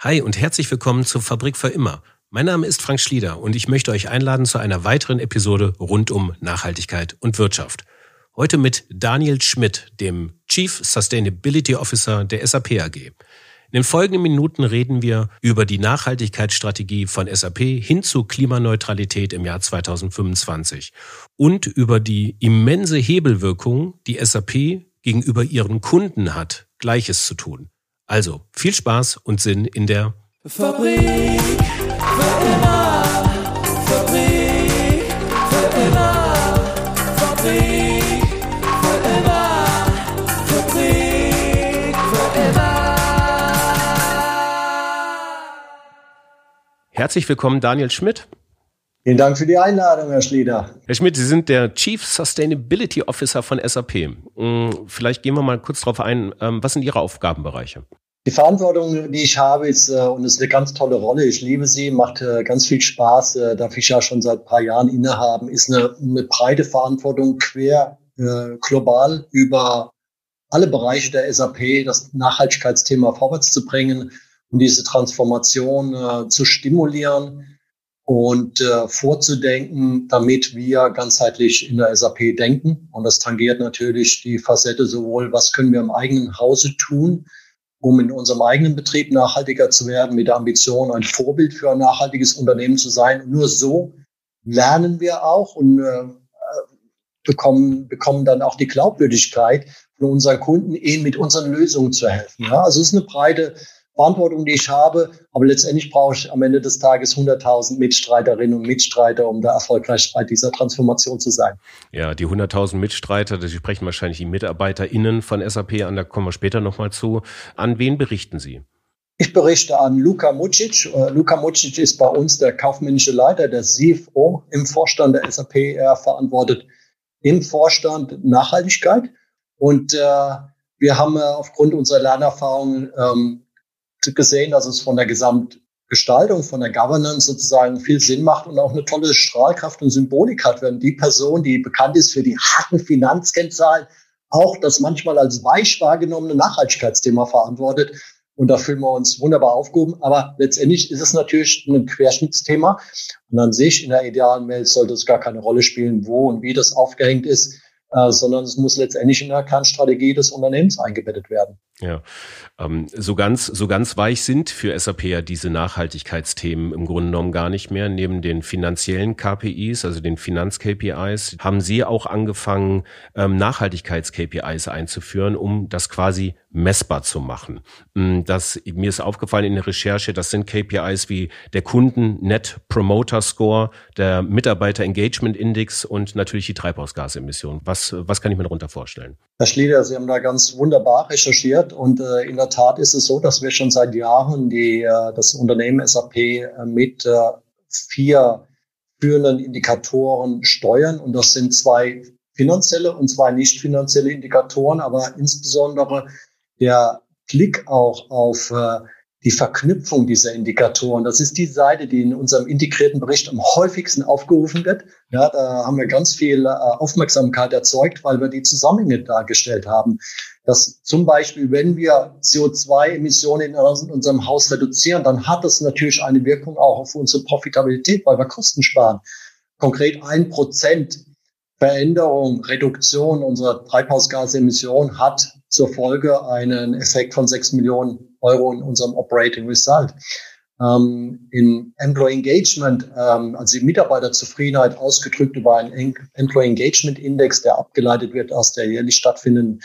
Hi und herzlich willkommen zur Fabrik für immer. Mein Name ist Frank Schlieder und ich möchte euch einladen zu einer weiteren Episode rund um Nachhaltigkeit und Wirtschaft. Heute mit Daniel Schmidt, dem Chief Sustainability Officer der SAP AG. In den folgenden Minuten reden wir über die Nachhaltigkeitsstrategie von SAP hin zu Klimaneutralität im Jahr 2025 und über die immense Hebelwirkung, die SAP gegenüber ihren Kunden hat, Gleiches zu tun. Also viel Spaß und Sinn in der Fabrik für immer. Herzlich willkommen, Daniel Schmidt. Vielen Dank für die Einladung, Herr Schlieder. Herr Schmidt, Sie sind der Chief Sustainability Officer von SAP. Hm, vielleicht gehen wir mal kurz darauf ein, ähm, was sind Ihre Aufgabenbereiche? Die Verantwortung, die ich habe, ist, äh, und es ist eine ganz tolle Rolle, ich liebe sie, macht äh, ganz viel Spaß, äh, darf ich ja schon seit ein paar Jahren innehaben, ist eine, eine breite Verantwortung quer global über alle Bereiche der SAP, das Nachhaltigkeitsthema vorwärts zu bringen und diese Transformation zu stimulieren und äh, vorzudenken, damit wir ganzheitlich in der SAP denken. Und das tangiert natürlich die Facette sowohl, was können wir im eigenen Hause tun, um in unserem eigenen Betrieb nachhaltiger zu werden, mit der Ambition, ein Vorbild für ein nachhaltiges Unternehmen zu sein. Und nur so lernen wir auch und äh, bekommen, bekommen dann auch die Glaubwürdigkeit von unseren Kunden, ihnen mit unseren Lösungen zu helfen. Ja, also es ist eine breite Verantwortung, die ich habe. Aber letztendlich brauche ich am Ende des Tages 100.000 Mitstreiterinnen und Mitstreiter, um da erfolgreich bei dieser Transformation zu sein. Ja, die 100.000 Mitstreiter, das sprechen wahrscheinlich die MitarbeiterInnen von SAP an, da kommen wir später nochmal zu. An wen berichten Sie? Ich berichte an Luka Mucic. Uh, Luka Mucic ist bei uns der kaufmännische Leiter, der CFO im Vorstand der SAP. Er verantwortet im Vorstand Nachhaltigkeit. Und äh, wir haben äh, aufgrund unserer Lernerfahrung ähm, gesehen, dass es von der Gesamtgestaltung, von der Governance sozusagen viel Sinn macht und auch eine tolle Strahlkraft und Symbolik hat, wenn die Person, die bekannt ist für die harten Finanzkennzahlen, auch das manchmal als weich wahrgenommene Nachhaltigkeitsthema verantwortet. Und da fühlen wir uns wunderbar aufgehoben. Aber letztendlich ist es natürlich ein Querschnittsthema. Und an sich in der idealen Welt sollte es gar keine Rolle spielen, wo und wie das aufgehängt ist, äh, sondern es muss letztendlich in der Kernstrategie des Unternehmens eingebettet werden. Ja, ähm, so ganz so ganz weich sind für SAP ja diese Nachhaltigkeitsthemen im Grunde genommen gar nicht mehr. Neben den finanziellen KPIs, also den Finanz-KPIs, haben Sie auch angefangen, ähm, Nachhaltigkeits-KPIs einzuführen, um das quasi messbar zu machen. Mm, das, mir ist aufgefallen in der Recherche, das sind KPIs wie der Kunden Net Promoter Score, der Mitarbeiter Engagement Index und natürlich die Treibhausgasemissionen. Was, was kann ich mir darunter vorstellen? Herr Schlieder, Sie haben da ganz wunderbar recherchiert wird. Und äh, in der Tat ist es so, dass wir schon seit Jahren die, äh, das Unternehmen SAP äh, mit äh, vier führenden Indikatoren steuern. Und das sind zwei finanzielle und zwei nicht finanzielle Indikatoren, aber insbesondere der Blick auch auf äh, die Verknüpfung dieser Indikatoren. Das ist die Seite, die in unserem integrierten Bericht am häufigsten aufgerufen wird. Ja, da haben wir ganz viel äh, Aufmerksamkeit erzeugt, weil wir die Zusammenhänge dargestellt haben. Dass zum Beispiel, wenn wir CO2-Emissionen in unserem Haus reduzieren, dann hat das natürlich eine Wirkung auch auf unsere Profitabilität, weil wir Kosten sparen. Konkret ein Prozent Veränderung, Reduktion unserer Treibhausgasemissionen hat zur Folge einen Effekt von sechs Millionen Euro in unserem Operating Result. Ähm, in Employee Engagement, ähm, also die Mitarbeiterzufriedenheit ausgedrückt über einen Employee Engagement Index, der abgeleitet wird aus der jährlich stattfindenden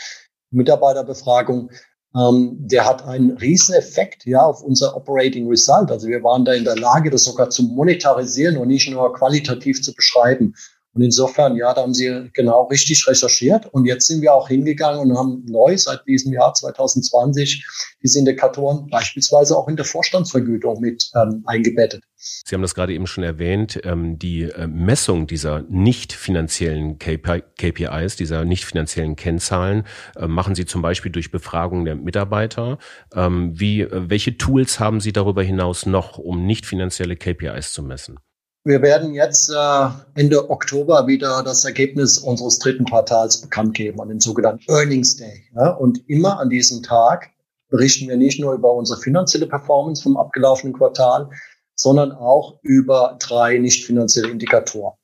Mitarbeiterbefragung, ähm, der hat einen riesen Effekt ja, auf unser Operating Result. Also wir waren da in der Lage, das sogar zu monetarisieren und nicht nur qualitativ zu beschreiben. Und insofern, ja, da haben Sie genau richtig recherchiert. Und jetzt sind wir auch hingegangen und haben neu seit diesem Jahr 2020 diese Indikatoren beispielsweise auch in der Vorstandsvergütung mit ähm, eingebettet. Sie haben das gerade eben schon erwähnt, ähm, die äh, Messung dieser nicht finanziellen KPIs, dieser nicht finanziellen Kennzahlen, äh, machen Sie zum Beispiel durch Befragung der Mitarbeiter. Ähm, wie, äh, welche Tools haben Sie darüber hinaus noch, um nicht finanzielle KPIs zu messen? Wir werden jetzt äh, Ende Oktober wieder das Ergebnis unseres dritten Quartals bekannt geben, an dem sogenannten Earnings Day. Ja? Und immer an diesem Tag berichten wir nicht nur über unsere finanzielle Performance vom abgelaufenen Quartal, sondern auch über drei nicht finanzielle Indikatoren.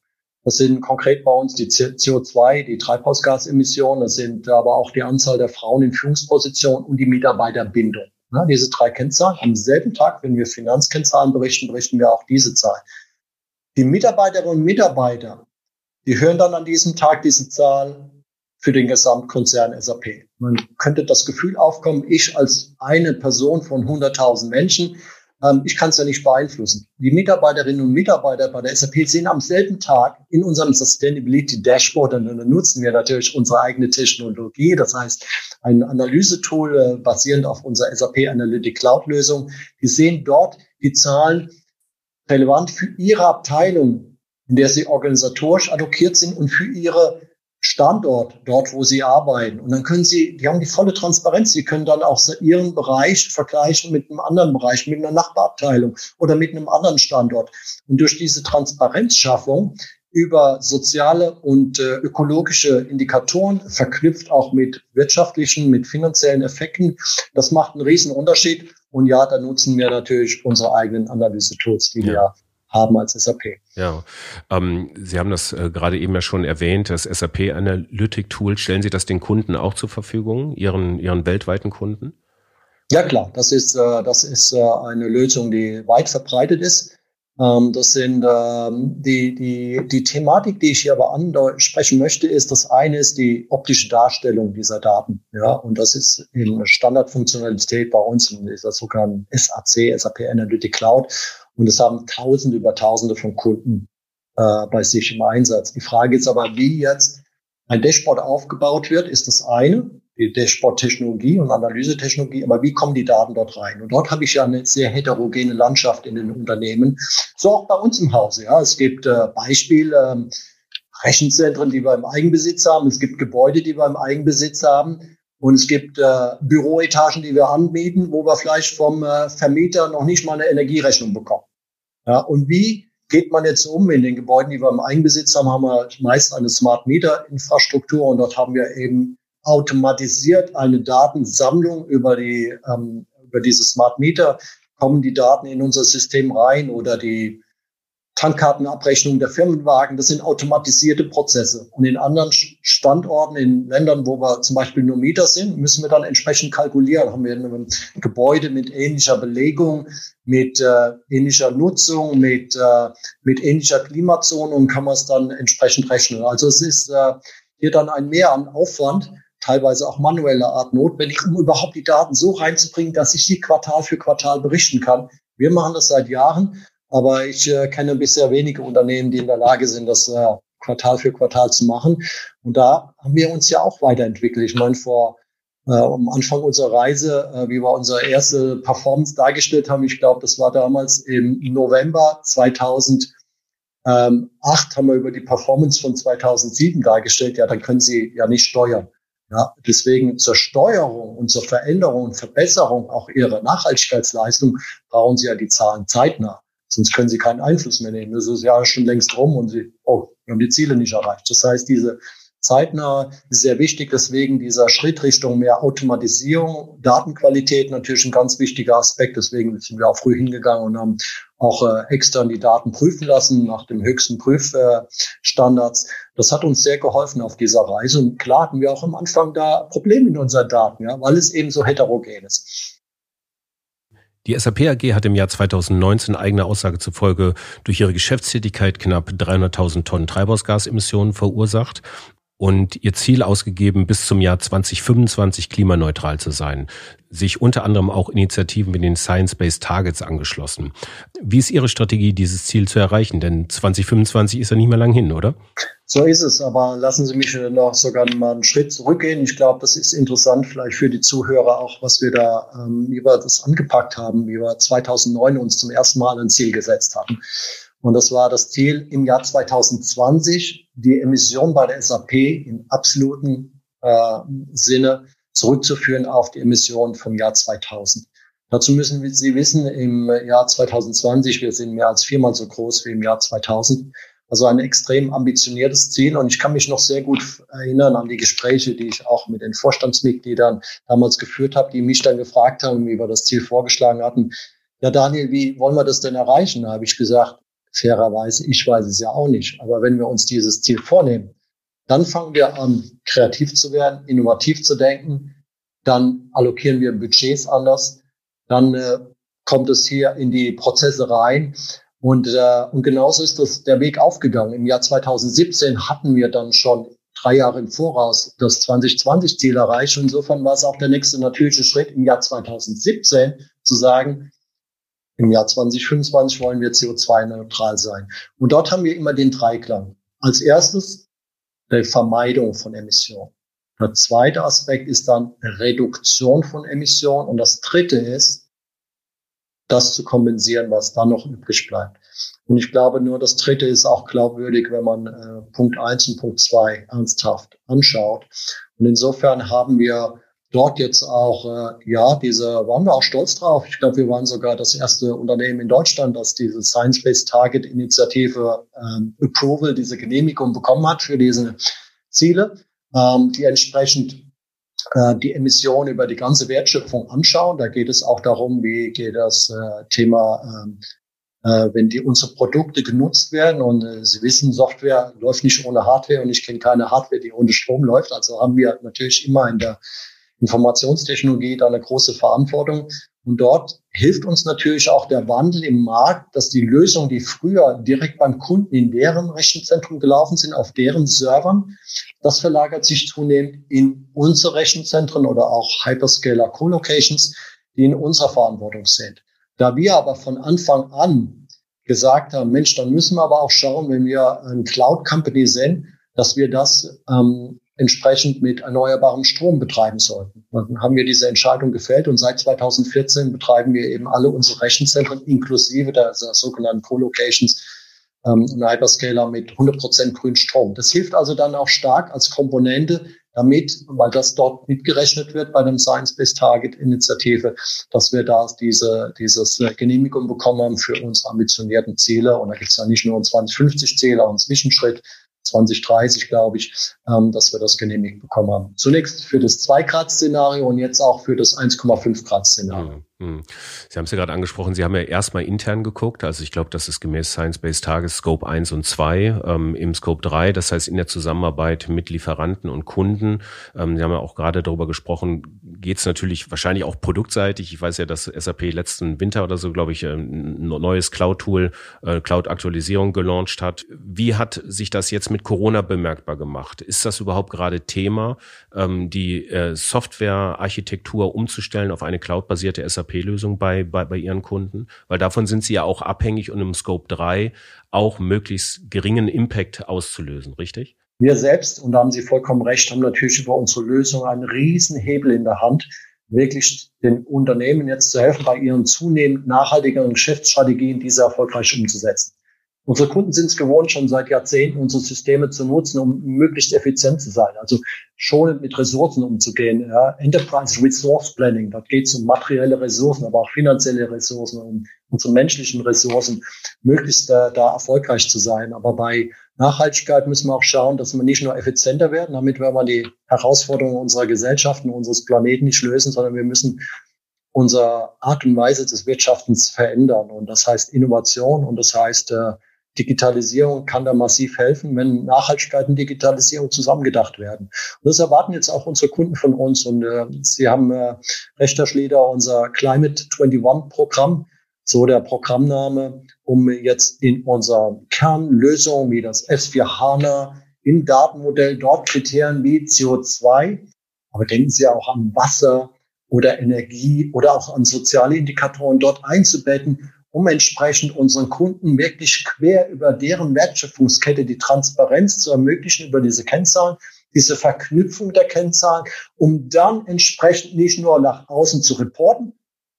Das sind konkret bei uns die CO2, die Treibhausgasemissionen, das sind aber auch die Anzahl der Frauen in Führungspositionen und die Mitarbeiterbindung. Ja, diese drei Kennzahlen. Am selben Tag, wenn wir Finanzkennzahlen berichten, berichten wir auch diese Zahl. Die Mitarbeiterinnen und Mitarbeiter, die hören dann an diesem Tag diese Zahl für den Gesamtkonzern SAP. Man könnte das Gefühl aufkommen, ich als eine Person von 100.000 Menschen, ähm, ich kann es ja nicht beeinflussen. Die Mitarbeiterinnen und Mitarbeiter bei der SAP sehen am selben Tag in unserem Sustainability Dashboard, und dann nutzen wir natürlich unsere eigene Technologie, das heißt ein Analysetool äh, basierend auf unserer SAP Analytic Cloud Lösung. Die sehen dort die Zahlen relevant für ihre Abteilung, in der sie organisatorisch allokiert sind und für ihre Standort, dort wo sie arbeiten. Und dann können sie, die haben die volle Transparenz. Sie können dann auch ihren Bereich vergleichen mit einem anderen Bereich, mit einer Nachbarabteilung oder mit einem anderen Standort. Und durch diese Transparenzschaffung über soziale und äh, ökologische Indikatoren, verknüpft auch mit wirtschaftlichen, mit finanziellen Effekten, das macht einen riesen Unterschied. Und ja, da nutzen wir natürlich unsere eigenen Analyse-Tools, die ja. wir haben als SAP. Ja, ähm, Sie haben das äh, gerade eben ja schon erwähnt, das SAP Analytic Tool. Stellen Sie das den Kunden auch zur Verfügung, Ihren, Ihren weltweiten Kunden? Ja klar, das ist, äh, das ist äh, eine Lösung, die weit verbreitet ist. Ähm, das sind ähm, die, die, die Thematik, die ich hier aber ansprechen möchte, ist, das eine ist die optische Darstellung dieser Daten. Ja, und das ist in Standardfunktionalität bei uns, das sogar ein SAC, SAP Analytic Cloud. Und es haben Tausende über Tausende von Kunden äh, bei sich im Einsatz. Die Frage ist aber, wie jetzt ein Dashboard aufgebaut wird, ist das eine, Dashboard-Technologie und Analysetechnologie, aber wie kommen die Daten dort rein? Und dort habe ich ja eine sehr heterogene Landschaft in den Unternehmen, so auch bei uns im Hause. Ja, es gibt äh, Beispiele, ähm, Rechenzentren, die wir im Eigenbesitz haben, es gibt Gebäude, die wir im Eigenbesitz haben. Und es gibt äh, Büroetagen, die wir anbieten, wo wir vielleicht vom äh, Vermieter noch nicht mal eine Energierechnung bekommen. Ja, und wie geht man jetzt um? In den Gebäuden, die wir im Eigenbesitz haben, haben wir meist eine Smart Meter Infrastruktur und dort haben wir eben automatisiert eine Datensammlung über die ähm, über diese Smart Meter kommen die Daten in unser System rein oder die Tankkartenabrechnung der Firmenwagen, das sind automatisierte Prozesse. Und in anderen Standorten, in Ländern, wo wir zum Beispiel nur Mieter sind, müssen wir dann entsprechend kalkulieren. Haben wir ein Gebäude mit ähnlicher Belegung, mit äh, ähnlicher Nutzung, mit, äh, mit ähnlicher Klimazone und kann man es dann entsprechend rechnen. Also es ist äh, hier dann ein Mehr an Aufwand, teilweise auch manueller Art notwendig, um überhaupt die Daten so reinzubringen, dass ich sie Quartal für Quartal berichten kann. Wir machen das seit Jahren aber ich äh, kenne bisher wenige Unternehmen, die in der Lage sind, das äh, Quartal für Quartal zu machen. Und da haben wir uns ja auch weiterentwickelt. Ich meine, vor äh, am Anfang unserer Reise, äh, wie wir unsere erste Performance dargestellt haben, ich glaube, das war damals im November 2008, haben wir über die Performance von 2007 dargestellt. Ja, dann können Sie ja nicht steuern. Ja, deswegen zur Steuerung und zur Veränderung und Verbesserung auch Ihrer Nachhaltigkeitsleistung brauchen Sie ja die Zahlen zeitnah. Sonst können sie keinen Einfluss mehr nehmen. Das ist ja schon längst rum und sie, oh, haben die Ziele nicht erreicht. Das heißt, diese zeitnah sehr wichtig. Deswegen dieser Schritt Richtung mehr Automatisierung, Datenqualität natürlich ein ganz wichtiger Aspekt. Deswegen sind wir auch früh hingegangen und haben auch äh, extern die Daten prüfen lassen nach dem höchsten Prüfstandards. das hat uns sehr geholfen auf dieser Reise. Und klar hatten wir auch am Anfang da Probleme in unseren Daten, ja, weil es eben so heterogen ist. Die SAP AG hat im Jahr 2019 eigener Aussage zufolge durch ihre Geschäftstätigkeit knapp 300.000 Tonnen Treibhausgasemissionen verursacht und ihr Ziel ausgegeben, bis zum Jahr 2025 klimaneutral zu sein sich unter anderem auch Initiativen wie den Science-Based Targets angeschlossen. Wie ist Ihre Strategie, dieses Ziel zu erreichen? Denn 2025 ist ja nicht mehr lang hin, oder? So ist es, aber lassen Sie mich noch sogar mal einen Schritt zurückgehen. Ich glaube, das ist interessant vielleicht für die Zuhörer auch, was wir da, ähm, wir das angepackt haben, wie wir 2009 uns zum ersten Mal ein Ziel gesetzt hatten. Und das war das Ziel im Jahr 2020, die Emission bei der SAP im absoluten äh, Sinne zurückzuführen auf die Emissionen vom Jahr 2000. Dazu müssen Sie wissen, im Jahr 2020, wir sind mehr als viermal so groß wie im Jahr 2000. Also ein extrem ambitioniertes Ziel. Und ich kann mich noch sehr gut erinnern an die Gespräche, die ich auch mit den Vorstandsmitgliedern damals geführt habe, die mich dann gefragt haben, wie wir das Ziel vorgeschlagen hatten. Ja, Daniel, wie wollen wir das denn erreichen? Da habe ich gesagt, fairerweise, ich weiß es ja auch nicht. Aber wenn wir uns dieses Ziel vornehmen, dann fangen wir an, kreativ zu werden, innovativ zu denken. Dann allokieren wir Budgets anders. Dann äh, kommt es hier in die Prozesse rein. Und, äh, und genauso ist das der Weg aufgegangen. Im Jahr 2017 hatten wir dann schon drei Jahre im Voraus das 2020-Ziel erreicht. Insofern war es auch der nächste natürliche Schritt im Jahr 2017 zu sagen, im Jahr 2025 wollen wir CO2-neutral sein. Und dort haben wir immer den Dreiklang. Als erstes die Vermeidung von Emissionen. Der zweite Aspekt ist dann Reduktion von Emissionen. Und das dritte ist, das zu kompensieren, was dann noch übrig bleibt. Und ich glaube, nur das Dritte ist auch glaubwürdig, wenn man äh, Punkt eins und Punkt zwei ernsthaft anschaut. Und insofern haben wir dort jetzt auch, äh, ja, diese, waren wir auch stolz drauf. Ich glaube, wir waren sogar das erste Unternehmen in Deutschland, das diese Science-Based Target Initiative ähm, Approval, diese Genehmigung bekommen hat für diese Ziele, ähm, die entsprechend äh, die Emissionen über die ganze Wertschöpfung anschauen. Da geht es auch darum, wie geht das äh, Thema, ähm, äh, wenn die unsere Produkte genutzt werden. Und äh, Sie wissen, Software läuft nicht ohne Hardware und ich kenne keine Hardware, die ohne Strom läuft. Also haben wir natürlich immer in der Informationstechnologie da eine große Verantwortung. Und dort hilft uns natürlich auch der Wandel im Markt, dass die Lösungen, die früher direkt beim Kunden in deren Rechenzentrum gelaufen sind, auf deren Servern, das verlagert sich zunehmend in unsere Rechenzentren oder auch Hyperscaler Co-Locations, die in unserer Verantwortung sind. Da wir aber von Anfang an gesagt haben, Mensch, dann müssen wir aber auch schauen, wenn wir ein Cloud Company sind, dass wir das ähm, entsprechend mit erneuerbarem Strom betreiben sollten. Dann haben wir diese Entscheidung gefällt und seit 2014 betreiben wir eben alle unsere Rechenzentren inklusive der, der sogenannten Co-Locations ähm, und Hyperscaler mit 100% grün Strom. Das hilft also dann auch stark als Komponente, damit, weil das dort mitgerechnet wird bei dem Science-Based Target Initiative, dass wir da diese, dieses Genehmigung bekommen haben für unsere ambitionierten Ziele. Und da gibt es ja nicht nur einen 2050 Zähler und Zwischenschritt, 2030, glaube ich, ähm, dass wir das genehmigt bekommen haben. Zunächst für das 2-Grad-Szenario und jetzt auch für das 1,5-Grad-Szenario. Mhm. Hm. Sie haben es ja gerade angesprochen, Sie haben ja erstmal intern geguckt. Also ich glaube, das ist gemäß Science-Based Targets Scope 1 und 2 ähm, im Scope 3, das heißt in der Zusammenarbeit mit Lieferanten und Kunden. Ähm, Sie haben ja auch gerade darüber gesprochen, geht es natürlich wahrscheinlich auch produktseitig. Ich weiß ja, dass SAP letzten Winter oder so, glaube ich, ein neues Cloud-Tool, äh, Cloud-Aktualisierung gelauncht hat. Wie hat sich das jetzt mit Corona bemerkbar gemacht? Ist das überhaupt gerade Thema, ähm, die äh, Software-Architektur umzustellen auf eine cloud-basierte SAP SAP-Lösung bei, bei, bei Ihren Kunden? Weil davon sind Sie ja auch abhängig und im Scope 3 auch möglichst geringen Impact auszulösen, richtig? Wir selbst, und da haben Sie vollkommen recht, haben natürlich über unsere Lösung einen riesen Hebel in der Hand, wirklich den Unternehmen jetzt zu helfen, bei ihren zunehmend nachhaltigeren Geschäftsstrategien diese erfolgreich umzusetzen. Unsere Kunden sind es gewohnt, schon seit Jahrzehnten unsere Systeme zu nutzen, um möglichst effizient zu sein, also schonend mit Ressourcen umzugehen. Ja. Enterprise Resource Planning, da geht es um materielle Ressourcen, aber auch finanzielle Ressourcen, um unsere menschlichen Ressourcen, möglichst äh, da erfolgreich zu sein. Aber bei Nachhaltigkeit müssen wir auch schauen, dass wir nicht nur effizienter werden, damit wir mal die Herausforderungen unserer Gesellschaften, unseres Planeten nicht lösen, sondern wir müssen unsere Art und Weise des Wirtschaftens verändern. Und das heißt Innovation und das heißt äh, Digitalisierung kann da massiv helfen, wenn Nachhaltigkeit und Digitalisierung zusammengedacht werden. Und das erwarten jetzt auch unsere Kunden von uns. Und äh, Sie haben äh, recht, Herr Schlieder, unser Climate 21 Programm, so der Programmname, um jetzt in unserer Kernlösung wie das S4 HANA im Datenmodell dort Kriterien wie CO2, aber denken Sie auch an Wasser oder Energie oder auch an soziale Indikatoren dort einzubetten um entsprechend unseren Kunden wirklich quer über deren Wertschöpfungskette die Transparenz zu ermöglichen über diese Kennzahlen, diese Verknüpfung der Kennzahlen, um dann entsprechend nicht nur nach außen zu reporten,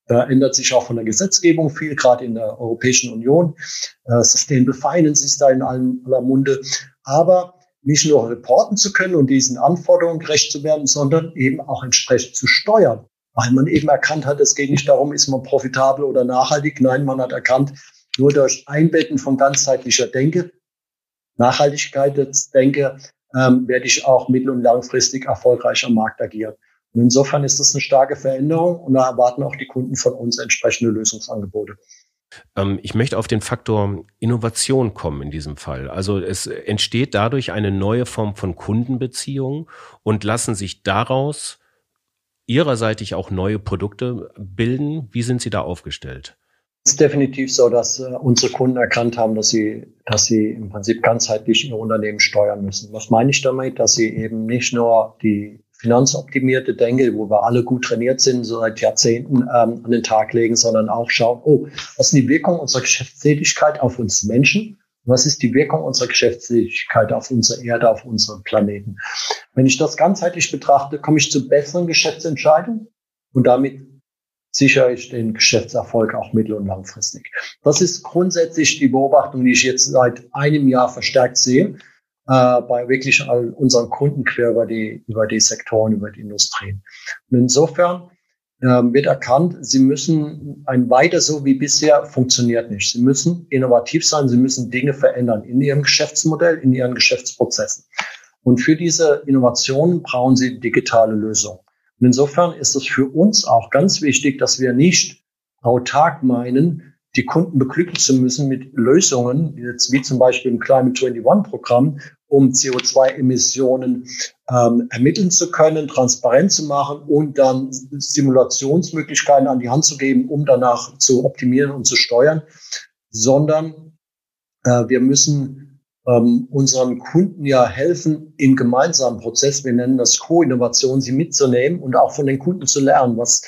da ändert sich auch von der Gesetzgebung viel, gerade in der Europäischen Union. Äh, Sustainable Finance ist da in aller Munde. Aber nicht nur reporten zu können und diesen Anforderungen gerecht zu werden, sondern eben auch entsprechend zu steuern weil man eben erkannt hat, es geht nicht darum, ist man profitabel oder nachhaltig. Nein, man hat erkannt, nur durch Einbetten von ganzheitlicher Denke Nachhaltigkeit denke, ähm, werde ich auch mittel- und langfristig erfolgreich am Markt agieren. Und insofern ist das eine starke Veränderung und da erwarten auch die Kunden von uns entsprechende Lösungsangebote. Ähm, ich möchte auf den Faktor Innovation kommen in diesem Fall. Also es entsteht dadurch eine neue Form von Kundenbeziehung und lassen sich daraus Ihrerseits auch neue Produkte bilden. Wie sind Sie da aufgestellt? Es ist definitiv so, dass äh, unsere Kunden erkannt haben, dass sie, dass sie im Prinzip ganzheitlich ihr Unternehmen steuern müssen. Was meine ich damit? Dass sie eben nicht nur die finanzoptimierte Denke, wo wir alle gut trainiert sind, so seit Jahrzehnten ähm, an den Tag legen, sondern auch schauen, oh, was ist die Wirkung unserer Geschäftstätigkeit auf uns Menschen? Was ist die Wirkung unserer Geschäftstätigkeit auf unsere Erde, auf unseren Planeten? Wenn ich das ganzheitlich betrachte, komme ich zu besseren Geschäftsentscheidungen und damit sichere ich den Geschäftserfolg auch mittel- und langfristig. Das ist grundsätzlich die Beobachtung, die ich jetzt seit einem Jahr verstärkt sehe, äh, bei wirklich all unseren Kunden quer über die, über die Sektoren, über die Industrien. Und insofern wird erkannt, sie müssen ein weiter so wie bisher funktioniert nicht. Sie müssen innovativ sein, sie müssen Dinge verändern in ihrem Geschäftsmodell, in ihren Geschäftsprozessen. Und für diese Innovationen brauchen sie digitale Lösungen. Und insofern ist es für uns auch ganz wichtig, dass wir nicht autark meinen, die Kunden beglücken zu müssen mit Lösungen, wie zum Beispiel im Climate 21 Programm, um CO2-Emissionen ähm, ermitteln zu können, transparent zu machen und dann Simulationsmöglichkeiten an die Hand zu geben, um danach zu optimieren und zu steuern, sondern äh, wir müssen ähm, unseren Kunden ja helfen, im gemeinsamen Prozess, wir nennen das Co-Innovation, sie mitzunehmen und auch von den Kunden zu lernen, was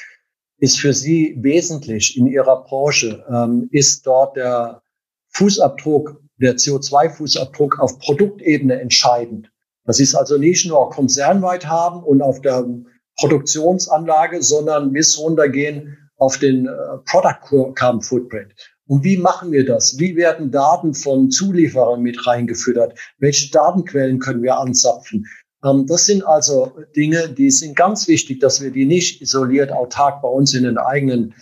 ist für sie wesentlich in ihrer Branche, ähm, ist dort der Fußabdruck der CO2-Fußabdruck auf Produktebene entscheidend. Das ist also nicht nur konzernweit haben und auf der Produktionsanlage, sondern bis runtergehen auf den äh, Product Carbon Footprint. Und wie machen wir das? Wie werden Daten von Zulieferern mit reingefüttert? Welche Datenquellen können wir anzapfen? Ähm, das sind also Dinge, die sind ganz wichtig, dass wir die nicht isoliert autark bei uns in den eigenen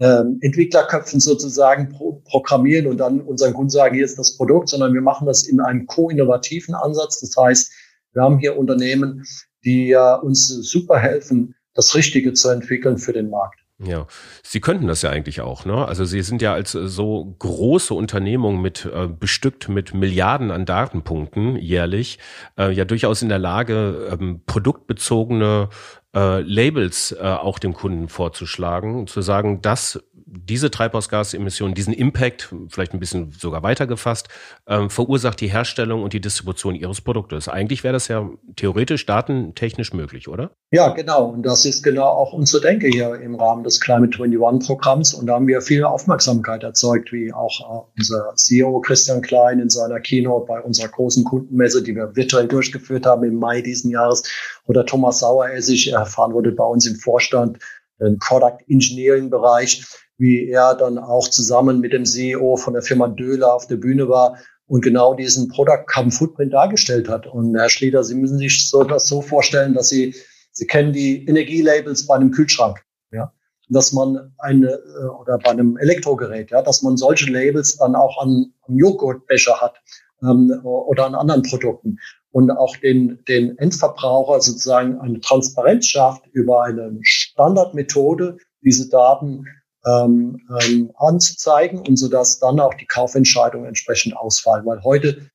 ähm, Entwicklerköpfen sozusagen pro programmieren und dann unseren Kunden sagen, hier ist das Produkt, sondern wir machen das in einem co-innovativen Ansatz. Das heißt, wir haben hier Unternehmen, die äh, uns super helfen, das Richtige zu entwickeln für den Markt. Ja, Sie könnten das ja eigentlich auch, ne? Also Sie sind ja als äh, so große Unternehmung mit äh, bestückt mit Milliarden an Datenpunkten jährlich äh, ja durchaus in der Lage, ähm, produktbezogene äh, Labels äh, auch dem Kunden vorzuschlagen, zu sagen, dass diese Treibhausgasemissionen, diesen Impact, vielleicht ein bisschen sogar weitergefasst, ähm, verursacht die Herstellung und die Distribution ihres Produktes. Eigentlich wäre das ja theoretisch datentechnisch möglich, oder? Ja, genau. Und das ist genau auch unsere Denke hier im Rahmen des Climate 21 Programms. Und da haben wir viel Aufmerksamkeit erzeugt, wie auch äh, unser CEO Christian Klein in seiner Keynote bei unserer großen Kundenmesse, die wir virtuell durchgeführt haben im Mai diesen Jahres, oder Thomas Saueressig erfahren wurde bei uns im Vorstand, im Product Engineering Bereich wie er dann auch zusammen mit dem CEO von der Firma Döhler auf der Bühne war und genau diesen Product Carbon Footprint dargestellt hat. Und Herr Schlieder, Sie müssen sich so das so vorstellen, dass Sie, Sie kennen die Energielabels bei einem Kühlschrank, ja, dass man eine, äh, oder bei einem Elektrogerät, ja, dass man solche Labels dann auch an, am Joghurtbecher hat ähm, oder an anderen Produkten. Und auch den, den Endverbraucher sozusagen eine Transparenz schafft über eine Standardmethode, diese Daten ähm, ähm, anzuzeigen und so dass dann auch die Kaufentscheidungen entsprechend ausfallen. Weil heute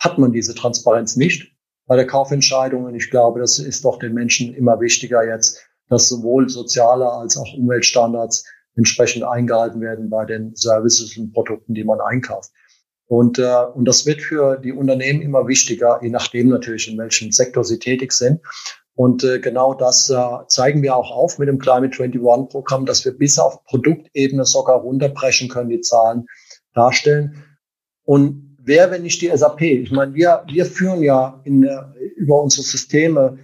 hat man diese Transparenz nicht bei der Kaufentscheidung. Und ich glaube, das ist doch den Menschen immer wichtiger jetzt, dass sowohl soziale als auch Umweltstandards entsprechend eingehalten werden bei den Services und Produkten, die man einkauft. Und, äh, und das wird für die Unternehmen immer wichtiger, je nachdem natürlich, in welchem Sektor sie tätig sind. Und äh, genau das äh, zeigen wir auch auf mit dem Climate 21 Programm, dass wir bis auf Produktebene sogar runterbrechen können, die Zahlen darstellen. Und wer, wenn nicht die SAP? Ich meine, wir, wir führen ja in, äh, über unsere Systeme,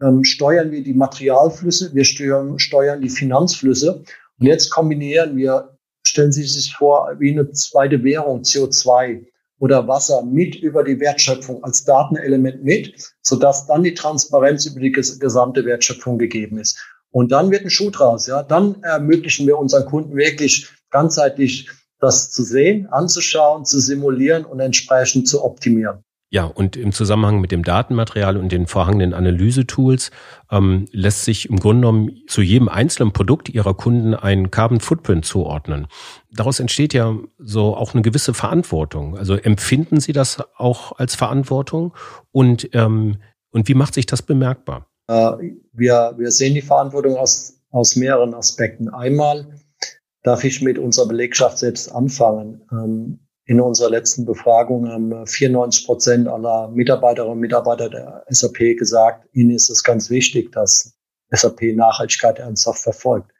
ähm, steuern wir die Materialflüsse, wir steuern, steuern die Finanzflüsse. Und jetzt kombinieren wir, stellen Sie sich vor, wie eine zweite Währung, CO2 oder Wasser mit über die Wertschöpfung als Datenelement mit, sodass dann die Transparenz über die gesamte Wertschöpfung gegeben ist. Und dann wird ein Schuh draus, ja. Dann ermöglichen wir unseren Kunden wirklich ganzheitlich das zu sehen, anzuschauen, zu simulieren und entsprechend zu optimieren. Ja, und im Zusammenhang mit dem Datenmaterial und den vorhandenen Analysetools ähm, lässt sich im Grunde genommen zu jedem einzelnen Produkt Ihrer Kunden ein Carbon Footprint zuordnen. Daraus entsteht ja so auch eine gewisse Verantwortung. Also empfinden Sie das auch als Verantwortung und, ähm, und wie macht sich das bemerkbar? Äh, wir, wir sehen die Verantwortung aus, aus mehreren Aspekten. Einmal darf ich mit unserer Belegschaft selbst anfangen. Ähm, in unserer letzten Befragung haben 94 Prozent aller Mitarbeiterinnen und Mitarbeiter der SAP gesagt, ihnen ist es ganz wichtig, dass SAP Nachhaltigkeit ernsthaft verfolgt.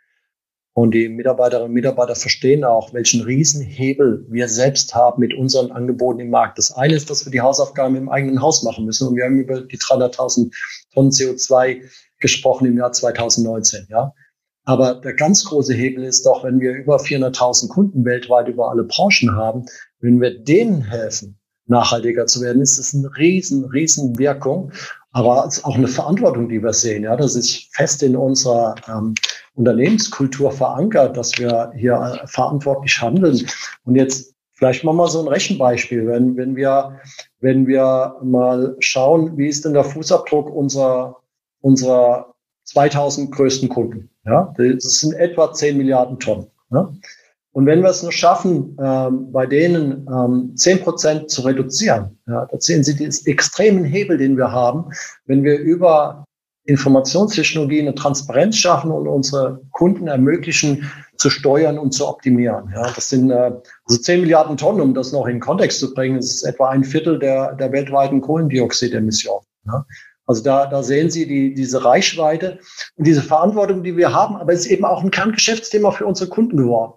Und die Mitarbeiterinnen und Mitarbeiter verstehen auch, welchen Riesenhebel wir selbst haben mit unseren Angeboten im Markt. Das eine ist, dass wir die Hausaufgaben im eigenen Haus machen müssen. Und wir haben über die 300.000 Tonnen CO2 gesprochen im Jahr 2019. Ja. Aber der ganz große Hebel ist doch, wenn wir über 400.000 Kunden weltweit über alle Branchen haben, wenn wir denen helfen, nachhaltiger zu werden, ist es eine riesen, riesen Wirkung. Aber es ist auch eine Verantwortung, die wir sehen. Ja, das ist fest in unserer ähm, Unternehmenskultur verankert, dass wir hier äh, verantwortlich handeln. Und jetzt vielleicht wir so ein Rechenbeispiel. Wenn, wenn wir, wenn wir mal schauen, wie ist denn der Fußabdruck unserer, unserer 2000 größten Kunden? Ja, das sind etwa 10 Milliarden Tonnen. Ja? Und wenn wir es nur schaffen, ähm, bei denen ähm, 10 Prozent zu reduzieren, ja, da sehen Sie den extremen Hebel, den wir haben, wenn wir über Informationstechnologie eine Transparenz schaffen und unsere Kunden ermöglichen, zu steuern und zu optimieren. Ja, das sind äh, also 10 Milliarden Tonnen, um das noch in Kontext zu bringen. Das ist etwa ein Viertel der, der weltweiten Kohlendioxidemissionen. Ja. Also da, da sehen Sie die, diese Reichweite und diese Verantwortung, die wir haben. Aber es ist eben auch ein Kerngeschäftsthema für unsere Kunden geworden.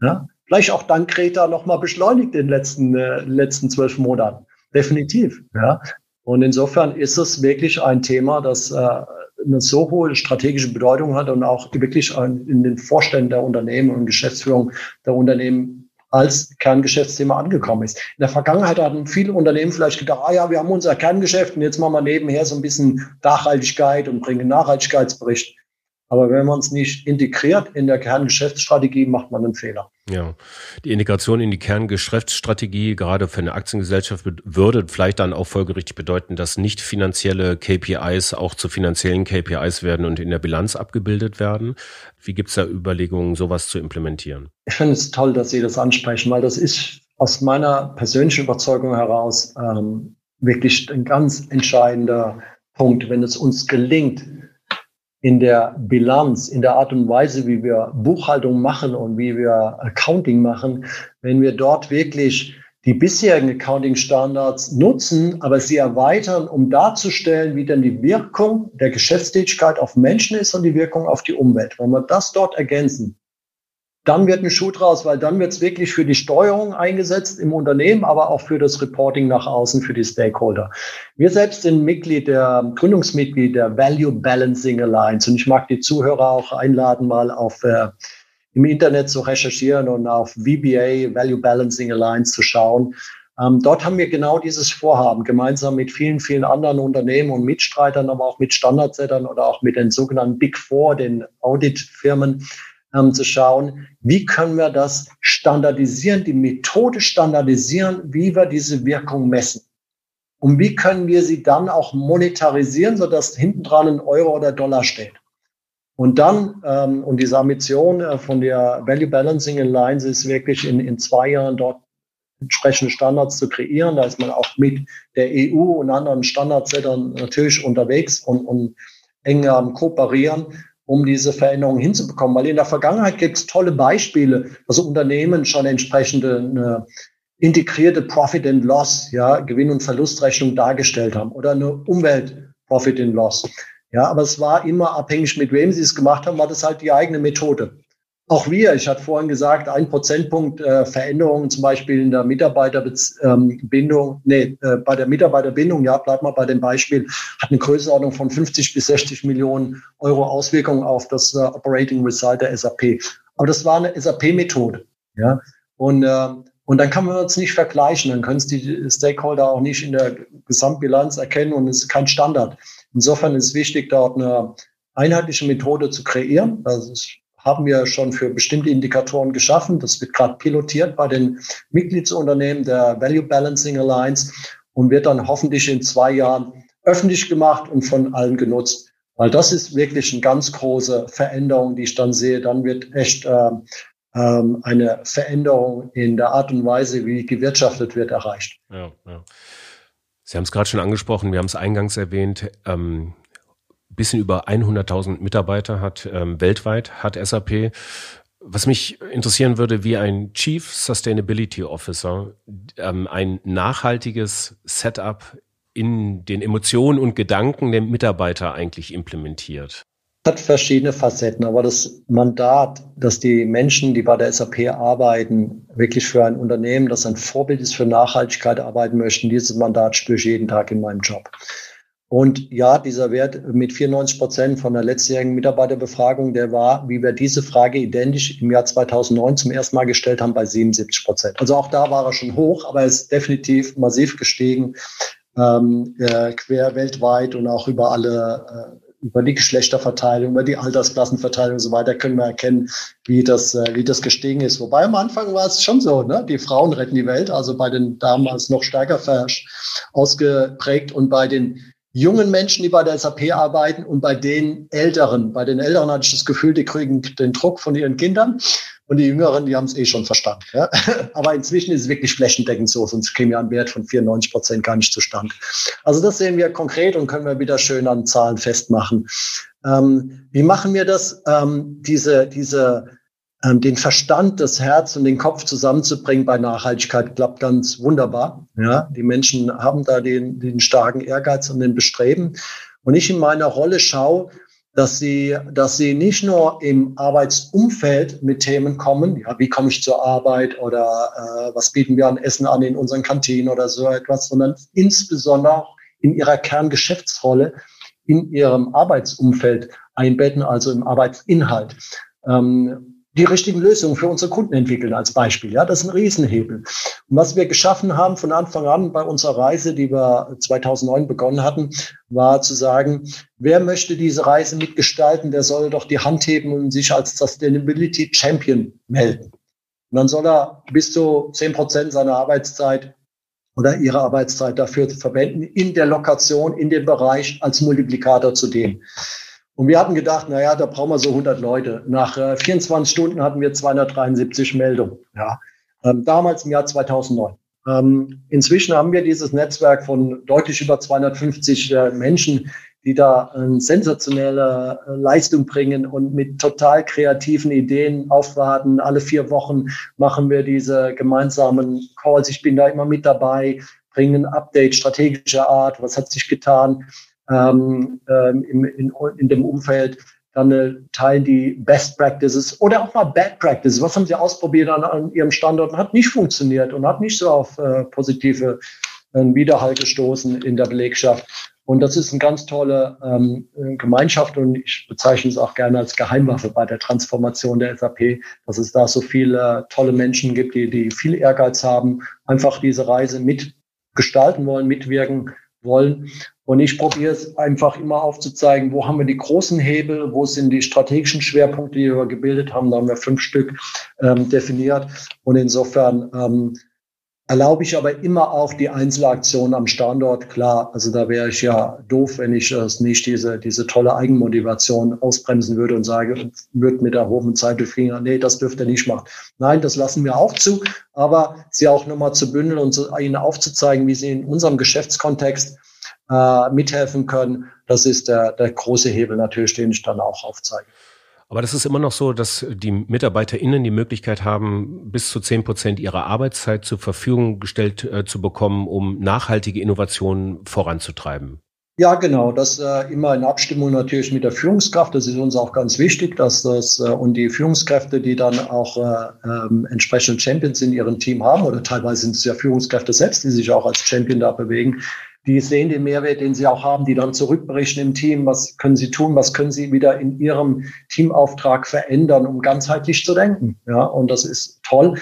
Ja? Vielleicht auch dank Greta nochmal beschleunigt in den letzten, äh, letzten zwölf Monaten. Definitiv. Ja? Und insofern ist es wirklich ein Thema, das äh, eine so hohe strategische Bedeutung hat und auch wirklich in den Vorständen der Unternehmen und Geschäftsführung der Unternehmen als Kerngeschäftsthema angekommen ist. In der Vergangenheit hatten viele Unternehmen vielleicht gedacht, ah ja, wir haben unser Kerngeschäft und jetzt machen wir nebenher so ein bisschen Nachhaltigkeit und bringen Nachhaltigkeitsbericht. Aber wenn man es nicht integriert in der Kerngeschäftsstrategie, macht man einen Fehler. Ja, die Integration in die Kerngeschäftsstrategie, gerade für eine Aktiengesellschaft, würde vielleicht dann auch folgerichtig bedeuten, dass nicht finanzielle KPIs auch zu finanziellen KPIs werden und in der Bilanz abgebildet werden. Wie gibt es da Überlegungen, sowas zu implementieren? Ich finde es toll, dass Sie das ansprechen, weil das ist aus meiner persönlichen Überzeugung heraus ähm, wirklich ein ganz entscheidender Punkt, wenn es uns gelingt, in der Bilanz, in der Art und Weise, wie wir Buchhaltung machen und wie wir Accounting machen, wenn wir dort wirklich die bisherigen Accounting-Standards nutzen, aber sie erweitern, um darzustellen, wie denn die Wirkung der Geschäftstätigkeit auf Menschen ist und die Wirkung auf die Umwelt. Wenn wir das dort ergänzen, dann wird ein Schuh draus, weil dann wird es wirklich für die Steuerung eingesetzt im Unternehmen, aber auch für das Reporting nach außen für die Stakeholder. Wir selbst sind Mitglied der Gründungsmitglied der Value Balancing Alliance und ich mag die Zuhörer auch einladen, mal auf äh, im Internet zu recherchieren und auf VBA Value Balancing Alliance zu schauen. Ähm, dort haben wir genau dieses Vorhaben gemeinsam mit vielen, vielen anderen Unternehmen und Mitstreitern, aber auch mit Standardsettern oder auch mit den sogenannten Big Four, den Auditfirmen, ähm, zu schauen, wie können wir das standardisieren, die Methode standardisieren, wie wir diese Wirkung messen. Und wie können wir sie dann auch monetarisieren, sodass hinten dran ein Euro oder Dollar steht. Und dann, ähm, und diese Ambition äh, von der Value Balancing Alliance ist wirklich in, in zwei Jahren dort entsprechende Standards zu kreieren. Da ist man auch mit der EU und anderen Standardsettern natürlich unterwegs und, und eng ähm, kooperieren, um diese Veränderungen hinzubekommen. Weil in der Vergangenheit gibt es tolle Beispiele, also Unternehmen schon entsprechende eine integrierte Profit and Loss, ja, Gewinn- und Verlustrechnung dargestellt haben oder eine Umwelt Profit and Loss. Ja, aber es war immer abhängig, mit wem sie es gemacht haben, war das halt die eigene Methode. Auch wir, ich hatte vorhin gesagt, ein Prozentpunkt äh, Veränderungen zum Beispiel in der Mitarbeiterbindung, ähm, nee, äh, bei der Mitarbeiterbindung, ja, bleibt mal bei dem Beispiel, hat eine Größenordnung von 50 bis 60 Millionen Euro Auswirkungen auf das äh, Operating Result der SAP. Aber das war eine SAP-Methode, ja. Und, äh, und dann kann man uns nicht vergleichen, dann können es die Stakeholder auch nicht in der Gesamtbilanz erkennen und es ist kein Standard. Insofern ist es wichtig, dort eine einheitliche Methode zu kreieren. Das ist haben wir schon für bestimmte Indikatoren geschaffen. Das wird gerade pilotiert bei den Mitgliedsunternehmen der Value Balancing Alliance und wird dann hoffentlich in zwei Jahren öffentlich gemacht und von allen genutzt. Weil das ist wirklich eine ganz große Veränderung, die ich dann sehe. Dann wird echt äh, ähm, eine Veränderung in der Art und Weise, wie gewirtschaftet wird, erreicht. Ja, ja. Sie haben es gerade schon angesprochen, wir haben es eingangs erwähnt. Ähm, bisschen über 100.000 Mitarbeiter hat ähm, weltweit hat SAP. Was mich interessieren würde, wie ein Chief Sustainability Officer ähm, ein nachhaltiges Setup in den Emotionen und Gedanken der Mitarbeiter eigentlich implementiert? hat verschiedene Facetten, aber das Mandat, dass die Menschen, die bei der SAP arbeiten, wirklich für ein Unternehmen, das ein Vorbild ist für Nachhaltigkeit arbeiten möchten, dieses Mandat spüre ich jeden Tag in meinem Job. Und ja, dieser Wert mit 94 Prozent von der letztjährigen Mitarbeiterbefragung, der war, wie wir diese Frage identisch im Jahr 2009 zum ersten Mal gestellt haben, bei 77 Prozent. Also auch da war er schon hoch, aber er ist definitiv massiv gestiegen ähm, äh, quer weltweit und auch über alle, äh, über die Geschlechterverteilung, über die Altersklassenverteilung und so weiter können wir erkennen, wie das, äh, wie das gestiegen ist. Wobei am Anfang war es schon so, ne? die Frauen retten die Welt, also bei den damals noch stärker ausgeprägt und bei den jungen Menschen, die bei der SAP arbeiten und bei den Älteren. Bei den Älteren hatte ich das Gefühl, die kriegen den Druck von ihren Kindern und die Jüngeren, die haben es eh schon verstanden. Ja? Aber inzwischen ist es wirklich flächendeckend so, sonst käme ja ein Wert von 94 Prozent gar nicht zustande. Also das sehen wir konkret und können wir wieder schön an Zahlen festmachen. Ähm, wie machen wir das? Ähm, diese, diese den Verstand, das Herz und den Kopf zusammenzubringen bei Nachhaltigkeit klappt ganz wunderbar. Ja, die Menschen haben da den, den starken Ehrgeiz und den Bestreben. Und ich in meiner Rolle schaue, dass sie, dass sie nicht nur im Arbeitsumfeld mit Themen kommen, ja, wie komme ich zur Arbeit oder äh, was bieten wir an Essen an in unseren Kantinen oder so etwas, sondern insbesondere auch in ihrer Kerngeschäftsrolle in ihrem Arbeitsumfeld einbetten, also im Arbeitsinhalt. Ähm, die richtigen Lösungen für unsere Kunden entwickeln als Beispiel. Ja, das ist ein Riesenhebel. Und was wir geschaffen haben von Anfang an bei unserer Reise, die wir 2009 begonnen hatten, war zu sagen, wer möchte diese Reise mitgestalten, der soll doch die Hand heben und sich als Sustainability Champion melden. Und dann soll er bis zu zehn Prozent seiner Arbeitszeit oder ihre Arbeitszeit dafür verwenden, in der Lokation, in dem Bereich als Multiplikator zu dem. Und wir hatten gedacht, na ja, da brauchen wir so 100 Leute. Nach äh, 24 Stunden hatten wir 273 Meldungen. Ja. Ähm, damals im Jahr 2009. Ähm, inzwischen haben wir dieses Netzwerk von deutlich über 250 äh, Menschen, die da eine sensationelle äh, Leistung bringen und mit total kreativen Ideen aufwarten. Alle vier Wochen machen wir diese gemeinsamen Calls. Ich bin da immer mit dabei, bringen ein Update strategischer Art. Was hat sich getan? Ähm, ähm, in, in, in dem Umfeld dann äh, teilen die Best Practices oder auch mal Bad Practices. Was haben sie ausprobiert an, an ihrem Standort und hat nicht funktioniert und hat nicht so auf äh, positive äh, Widerhall gestoßen in der Belegschaft. Und das ist eine ganz tolle ähm, Gemeinschaft und ich bezeichne es auch gerne als Geheimwaffe bei der Transformation der SAP, dass es da so viele tolle Menschen gibt, die, die viel Ehrgeiz haben, einfach diese Reise mitgestalten wollen, mitwirken wollen. Und ich probiere es einfach immer aufzuzeigen, wo haben wir die großen Hebel, wo sind die strategischen Schwerpunkte, die wir gebildet haben. Da haben wir fünf Stück ähm, definiert. Und insofern ähm, erlaube ich aber immer auch die Einzelaktion am Standort. Klar, also da wäre ich ja doof, wenn ich es nicht diese, diese tolle Eigenmotivation ausbremsen würde und sage, würde mit erhobenen Zeigefinger, nee, das dürft ihr nicht machen. Nein, das lassen wir auch zu, aber sie auch nochmal zu bündeln und zu, ihnen aufzuzeigen, wie sie in unserem Geschäftskontext äh, mithelfen können. Das ist der, der große Hebel natürlich, den ich dann auch aufzeige. Aber das ist immer noch so, dass die MitarbeiterInnen die Möglichkeit haben, bis zu zehn Prozent ihrer Arbeitszeit zur Verfügung gestellt äh, zu bekommen, um nachhaltige Innovationen voranzutreiben. Ja, genau. Das äh, immer in Abstimmung natürlich mit der Führungskraft. Das ist uns auch ganz wichtig, dass das äh, und die Führungskräfte, die dann auch äh, ähm, entsprechend Champions in ihrem Team haben oder teilweise sind es ja Führungskräfte selbst, die sich auch als Champion da bewegen, die sehen den Mehrwert, den sie auch haben, die dann zurückberichten im Team, was können sie tun, was können sie wieder in ihrem Teamauftrag verändern, um ganzheitlich zu denken. Ja, und das ist toll.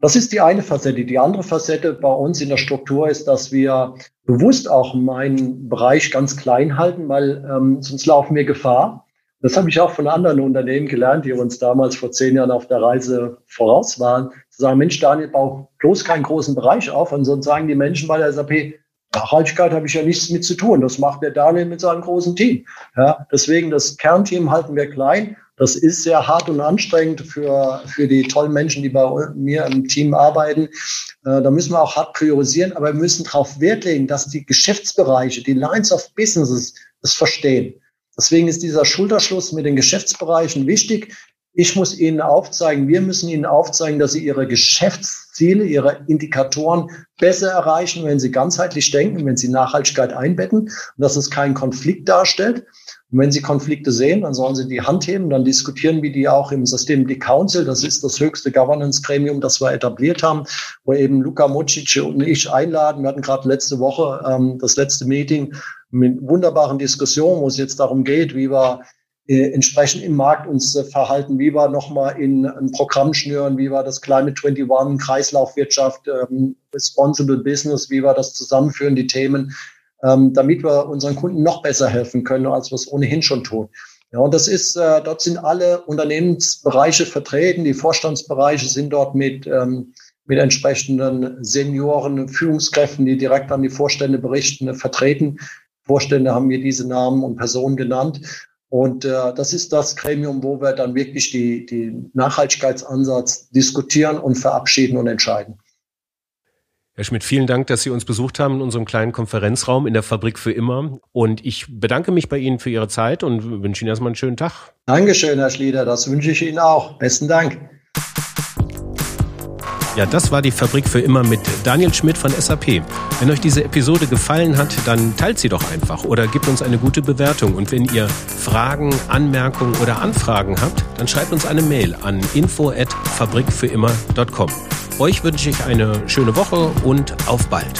Das ist die eine Facette. Die andere Facette bei uns in der Struktur ist, dass wir bewusst auch meinen Bereich ganz klein halten, weil ähm, sonst laufen wir Gefahr. Das habe ich auch von anderen Unternehmen gelernt, die uns damals vor zehn Jahren auf der Reise voraus waren. Zu sagen, Mensch, Daniel, bau bloß keinen großen Bereich auf. Und sonst sagen die Menschen bei der SAP, Nachhaltigkeit habe ich ja nichts mit zu tun. Das macht der Daniel mit seinem großen Team. Ja, deswegen das Kernteam halten wir klein. Das ist sehr hart und anstrengend für, für die tollen Menschen, die bei mir im Team arbeiten. Äh, da müssen wir auch hart priorisieren, aber wir müssen darauf Wert legen, dass die Geschäftsbereiche, die Lines of Businesses das verstehen. Deswegen ist dieser Schulterschluss mit den Geschäftsbereichen wichtig. Ich muss Ihnen aufzeigen, wir müssen Ihnen aufzeigen, dass Sie Ihre Geschäftsziele, Ihre Indikatoren besser erreichen, wenn Sie ganzheitlich denken, wenn Sie Nachhaltigkeit einbetten und dass es keinen Konflikt darstellt. Und wenn Sie Konflikte sehen, dann sollen Sie die Hand heben, dann diskutieren wir die auch im Systemity Council. Das ist das höchste Governance-Gremium, das wir etabliert haben, wo eben Luka Mucic und ich einladen. Wir hatten gerade letzte Woche ähm, das letzte Meeting mit wunderbaren Diskussionen, wo es jetzt darum geht, wie wir entsprechend im Markt uns äh, verhalten, wie wir nochmal in ein Programm schnüren, wie wir das Climate 21, Kreislaufwirtschaft, ähm, Responsible Business, wie wir das zusammenführen, die Themen ähm, damit wir unseren Kunden noch besser helfen können, als wir es ohnehin schon tun. Ja, und das ist, äh, dort sind alle Unternehmensbereiche vertreten. Die Vorstandsbereiche sind dort mit, ähm, mit entsprechenden Senioren, Führungskräften, die direkt an die Vorstände berichten, vertreten. Vorstände haben mir diese Namen und Personen genannt. Und äh, das ist das Gremium, wo wir dann wirklich die, die Nachhaltigkeitsansatz diskutieren und verabschieden und entscheiden. Herr Schmidt, vielen Dank, dass Sie uns besucht haben in unserem kleinen Konferenzraum in der Fabrik für immer. Und ich bedanke mich bei Ihnen für Ihre Zeit und wünsche Ihnen erstmal einen schönen Tag. Dankeschön, Herr Schlieder. Das wünsche ich Ihnen auch. Besten Dank. Ja, das war die Fabrik für immer mit Daniel Schmidt von SAP. Wenn euch diese Episode gefallen hat, dann teilt sie doch einfach oder gebt uns eine gute Bewertung. Und wenn ihr Fragen, Anmerkungen oder Anfragen habt, dann schreibt uns eine Mail an info@fabrikfürimmer.com. Euch wünsche ich eine schöne Woche und auf bald.